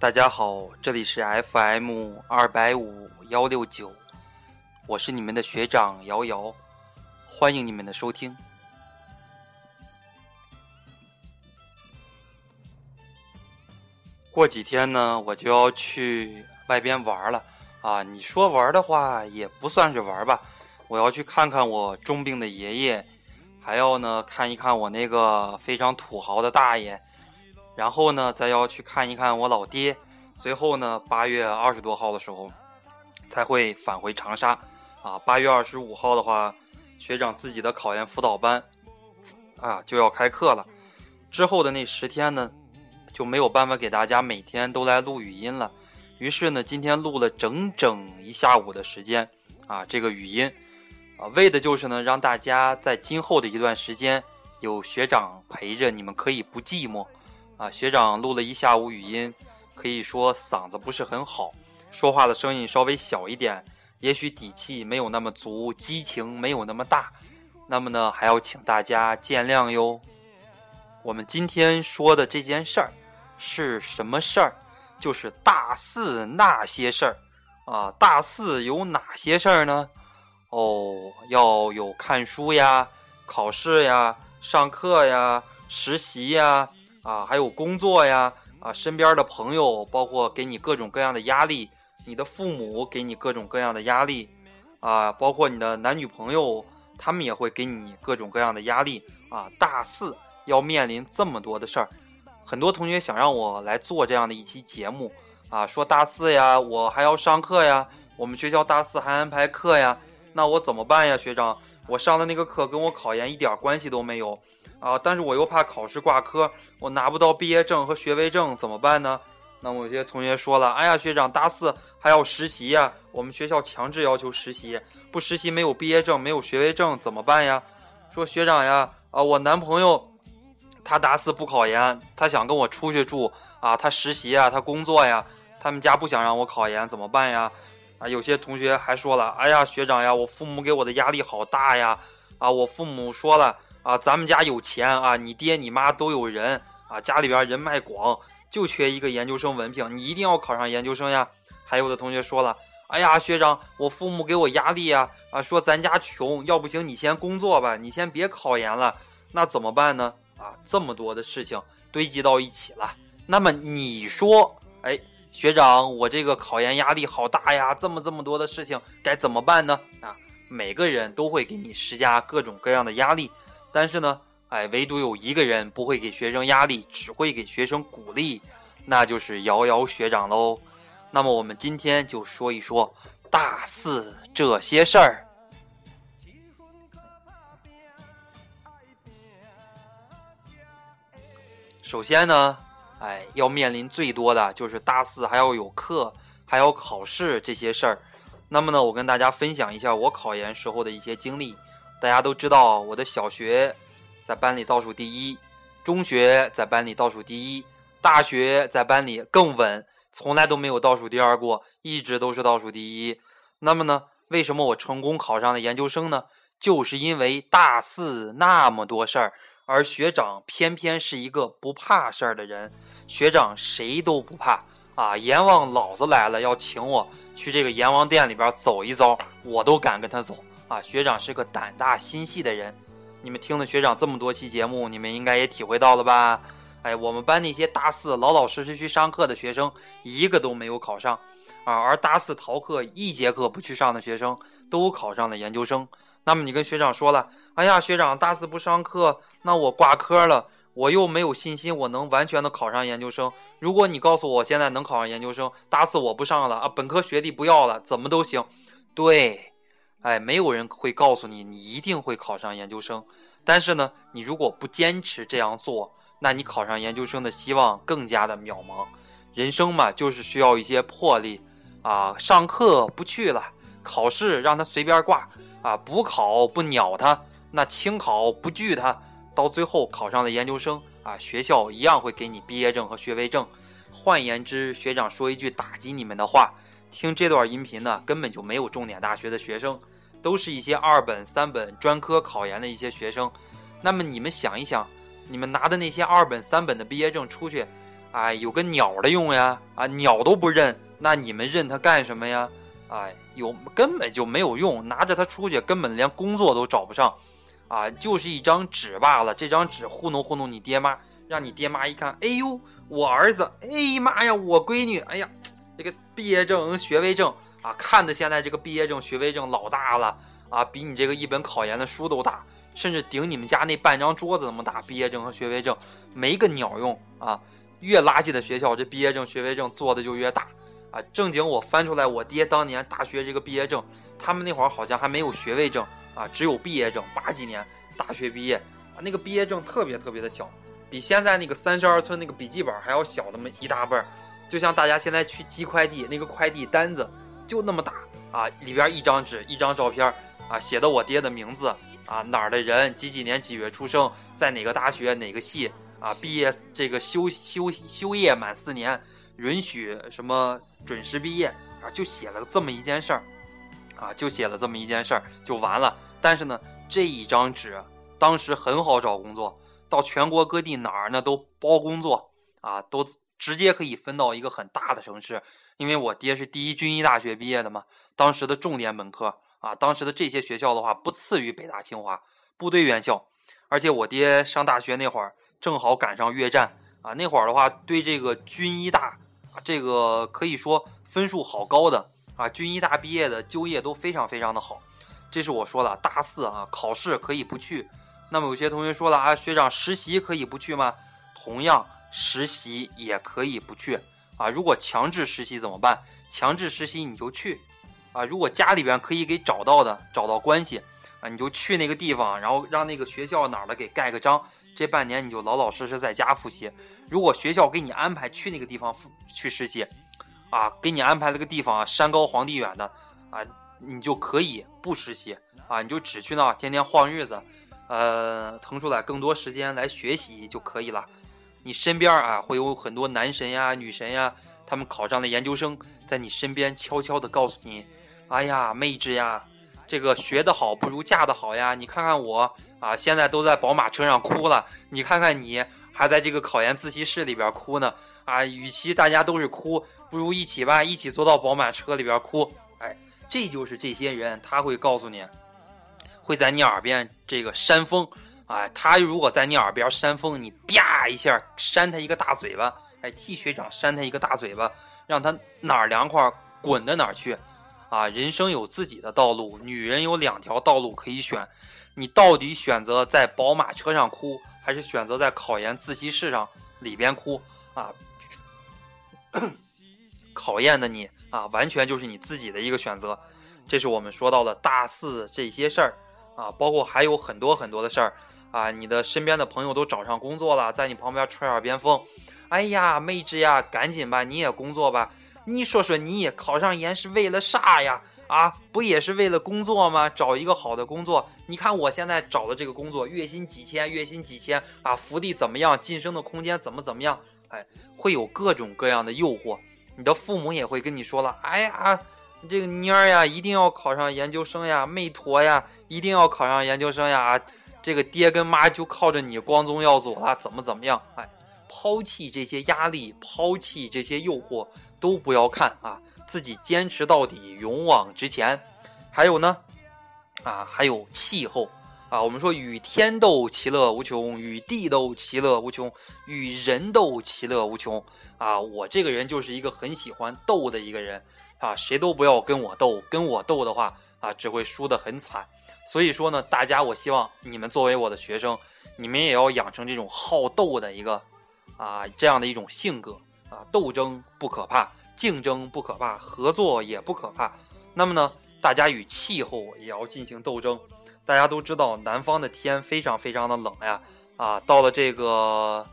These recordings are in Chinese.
大家好，这里是 FM 二百五幺六九，我是你们的学长瑶瑶，欢迎你们的收听。过几天呢，我就要去外边玩了啊！你说玩的话，也不算是玩吧。我要去看看我重病的爷爷，还要呢看一看我那个非常土豪的大爷，然后呢再要去看一看我老爹。最后呢，八月二十多号的时候才会返回长沙。啊，八月二十五号的话，学长自己的考研辅导班啊就要开课了。之后的那十天呢？就没有办法给大家每天都来录语音了，于是呢，今天录了整整一下午的时间啊，这个语音啊，为的就是呢，让大家在今后的一段时间有学长陪着，你们可以不寂寞啊。学长录了一下午语音，可以说嗓子不是很好，说话的声音稍微小一点，也许底气没有那么足，激情没有那么大，那么呢，还要请大家见谅哟。我们今天说的这件事儿。是什么事儿？就是大四那些事儿啊！大四有哪些事儿呢？哦，要有看书呀、考试呀、上课呀、实习呀啊，还有工作呀啊，身边的朋友，包括给你各种各样的压力，你的父母给你各种各样的压力啊，包括你的男女朋友，他们也会给你各种各样的压力啊！大四要面临这么多的事儿。很多同学想让我来做这样的一期节目啊，说大四呀，我还要上课呀，我们学校大四还安排课呀，那我怎么办呀，学长？我上的那个课跟我考研一点关系都没有啊，但是我又怕考试挂科，我拿不到毕业证和学位证怎么办呢？那么有些同学说了，哎呀，学长，大四还要实习呀，我们学校强制要求实习，不实习没有毕业证，没有学位证怎么办呀？说学长呀，啊，我男朋友。他大四不考研，他想跟我出去住啊，他实习啊，他工作呀，他们家不想让我考研，怎么办呀？啊，有些同学还说了，哎呀，学长呀，我父母给我的压力好大呀！啊，我父母说了啊，咱们家有钱啊，你爹你妈都有人啊，家里边人脉广，就缺一个研究生文凭，你一定要考上研究生呀！还有的同学说了，哎呀，学长，我父母给我压力呀，啊，说咱家穷，要不行你先工作吧，你先别考研了，那怎么办呢？啊，这么多的事情堆积到一起了，那么你说，哎，学长，我这个考研压力好大呀，这么这么多的事情该怎么办呢？啊，每个人都会给你施加各种各样的压力，但是呢，哎，唯独有一个人不会给学生压力，只会给学生鼓励，那就是瑶瑶学长喽。那么我们今天就说一说大四这些事儿。首先呢，哎，要面临最多的就是大四还要有课，还要考试这些事儿。那么呢，我跟大家分享一下我考研时候的一些经历。大家都知道，我的小学在班里倒数第一，中学在班里倒数第一，大学在班里更稳，从来都没有倒数第二过，一直都是倒数第一。那么呢，为什么我成功考上了研究生呢？就是因为大四那么多事儿。而学长偏偏是一个不怕事儿的人，学长谁都不怕啊！阎王老子来了，要请我去这个阎王殿里边走一遭，我都敢跟他走啊！学长是个胆大心细的人，你们听了学长这么多期节目，你们应该也体会到了吧？哎，我们班那些大四老老实实去上课的学生，一个都没有考上啊！而大四逃课一节课不去上的学生，都考上了研究生。那么你跟学长说了，哎呀，学长大四不上课，那我挂科了，我又没有信心我能完全的考上研究生。如果你告诉我现在能考上研究生，大四我不上了啊，本科学历不要了，怎么都行。对，哎，没有人会告诉你你一定会考上研究生。但是呢，你如果不坚持这样做，那你考上研究生的希望更加的渺茫。人生嘛，就是需要一些魄力啊，上课不去了。考试让他随便挂啊，补考不鸟他，那清考不拒他，到最后考上了研究生啊，学校一样会给你毕业证和学位证。换言之，学长说一句打击你们的话：听这段音频呢，根本就没有重点大学的学生，都是一些二本、三本专科考研的一些学生。那么你们想一想，你们拿的那些二本、三本的毕业证出去，啊，有个鸟的用呀，啊，鸟都不认，那你们认它干什么呀？哎，有根本就没有用，拿着它出去根本连工作都找不上，啊，就是一张纸罢了。这张纸糊弄糊弄你爹妈，让你爹妈一看，哎呦，我儿子，哎妈呀，我闺女，哎呀，这个毕业证、学位证啊，看的现在这个毕业证、学位证老大了啊，比你这个一本考研的书都大，甚至顶你们家那半张桌子那么大。毕业证和学位证没个鸟用啊！越垃圾的学校，这毕业证、学位证做的就越大。啊，正经我翻出来，我爹当年大学这个毕业证，他们那会儿好像还没有学位证啊，只有毕业证。八几年大学毕业啊，那个毕业证特别特别的小，比现在那个三十二寸那个笔记本还要小那么一大半儿。就像大家现在去寄快递，那个快递单子就那么大啊，里边一张纸，一张照片啊，写的我爹的名字啊，哪儿的人，几几年几月出生，在哪个大学哪个系啊，毕业这个休休休业满四年。允许什么准时毕业啊？就写了这么一件事儿，啊，就写了这么一件事儿就完了。但是呢，这一张纸当时很好找工作，到全国各地哪儿呢都包工作啊，都直接可以分到一个很大的城市。因为我爹是第一军医大学毕业的嘛，当时的重点本科啊，当时的这些学校的话不次于北大清华部队院校，而且我爹上大学那会儿正好赶上越战啊，那会儿的话对这个军医大。这个可以说分数好高的啊，军医大毕业的就业都非常非常的好。这是我说的，大四啊，考试可以不去。那么有些同学说了啊，学长实习可以不去吗？同样，实习也可以不去啊。如果强制实习怎么办？强制实习你就去啊。如果家里边可以给找到的，找到关系啊，你就去那个地方，然后让那个学校哪儿的给盖个章。这半年你就老老实实在家复习。如果学校给你安排去那个地方复去实习，啊，给你安排了个地方啊山高皇帝远的，啊，你就可以不实习，啊，你就只去那天天晃日子，呃，腾出来更多时间来学习就可以了。你身边啊会有很多男神呀、女神呀，他们考上了研究生，在你身边悄悄的告诉你，哎呀，妹纸呀，这个学得好不如嫁得好呀。你看看我啊，现在都在宝马车上哭了，你看看你。还在这个考研自习室里边哭呢啊！与其大家都是哭，不如一起吧，一起坐到宝马车里边哭。哎，这就是这些人，他会告诉你，会在你耳边这个扇风啊。他如果在你耳边扇风，你啪一下扇他一个大嘴巴，哎，替学长扇他一个大嘴巴，让他哪儿凉快滚到哪儿去啊！人生有自己的道路，女人有两条道路可以选，你到底选择在宝马车上哭？还是选择在考研自习室上里边哭啊？考验的你啊，完全就是你自己的一个选择。这是我们说到的大四这些事儿啊，包括还有很多很多的事儿啊。你的身边的朋友都找上工作了，在你旁边吹耳边风。哎呀，妹纸呀，赶紧吧，你也工作吧。你说说，你考上研是为了啥呀？啊，不也是为了工作吗？找一个好的工作。你看我现在找的这个工作，月薪几千，月薪几千啊，福利怎么样？晋升的空间怎么怎么样？哎，会有各种各样的诱惑。你的父母也会跟你说了，哎呀，这个妮儿呀，一定要考上研究生呀，妹坨呀，一定要考上研究生呀。这个爹跟妈就靠着你光宗耀祖了，怎么怎么样？哎，抛弃这些压力，抛弃这些诱惑，都不要看啊。自己坚持到底，勇往直前。还有呢，啊，还有气候啊。我们说与天斗其乐无穷，与地斗其乐无穷，与人斗其乐无穷啊。我这个人就是一个很喜欢斗的一个人啊。谁都不要跟我斗，跟我斗的话啊，只会输得很惨。所以说呢，大家，我希望你们作为我的学生，你们也要养成这种好斗的一个啊这样的一种性格啊。斗争不可怕。竞争不可怕，合作也不可怕。那么呢，大家与气候也要进行斗争。大家都知道，南方的天非常非常的冷呀。啊，到了这个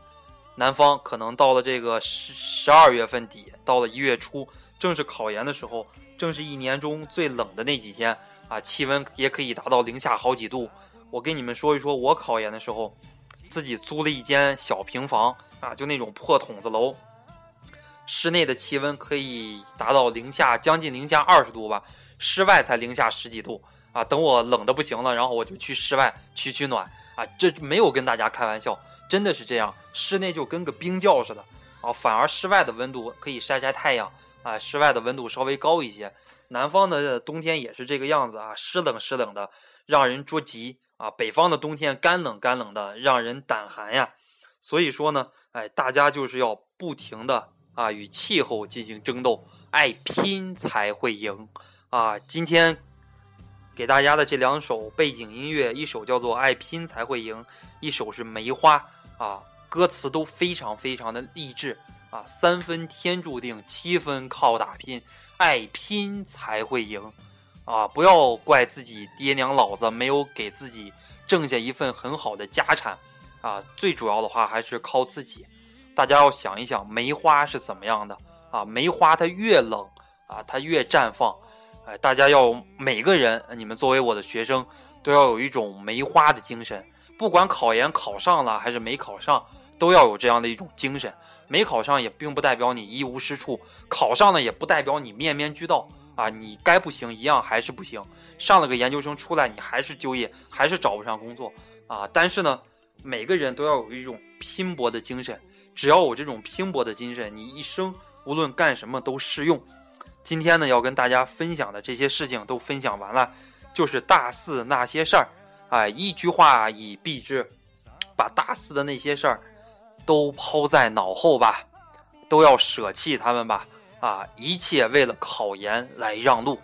南方，可能到了这个十十二月份底，到了一月初，正是考研的时候，正是一年中最冷的那几天啊，气温也可以达到零下好几度。我跟你们说一说，我考研的时候，自己租了一间小平房啊，就那种破筒子楼。室内的气温可以达到零下将近零下二十度吧，室外才零下十几度啊！等我冷的不行了，然后我就去室外取取暖啊！这没有跟大家开玩笑，真的是这样，室内就跟个冰窖似的啊，反而室外的温度可以晒晒太阳啊，室外的温度稍微高一些。南方的冬天也是这个样子啊，湿冷湿冷的，让人着急啊。北方的冬天干冷干冷的，让人胆寒呀。所以说呢，哎，大家就是要不停的啊与气候进行争斗，爱拼才会赢啊。今天给大家的这两首背景音乐，一首叫做《爱拼才会赢》，一首是《梅花》啊，歌词都非常非常的励志啊。三分天注定，七分靠打拼。爱拼才会赢，啊！不要怪自己爹娘老子没有给自己挣下一份很好的家产，啊！最主要的话还是靠自己。大家要想一想，梅花是怎么样的啊？梅花它越冷啊，它越绽放。哎，大家要每个人，你们作为我的学生，都要有一种梅花的精神。不管考研考上了还是没考上，都要有这样的一种精神。没考上也并不代表你一无是处，考上了也不代表你面面俱到啊！你该不行一样还是不行，上了个研究生出来你还是就业还是找不上工作啊！但是呢，每个人都要有一种拼搏的精神，只要有这种拼搏的精神，你一生无论干什么都适用。今天呢，要跟大家分享的这些事情都分享完了，就是大四那些事儿，哎，一句话以蔽之，把大四的那些事儿。都抛在脑后吧，都要舍弃他们吧，啊，一切为了考研来让路。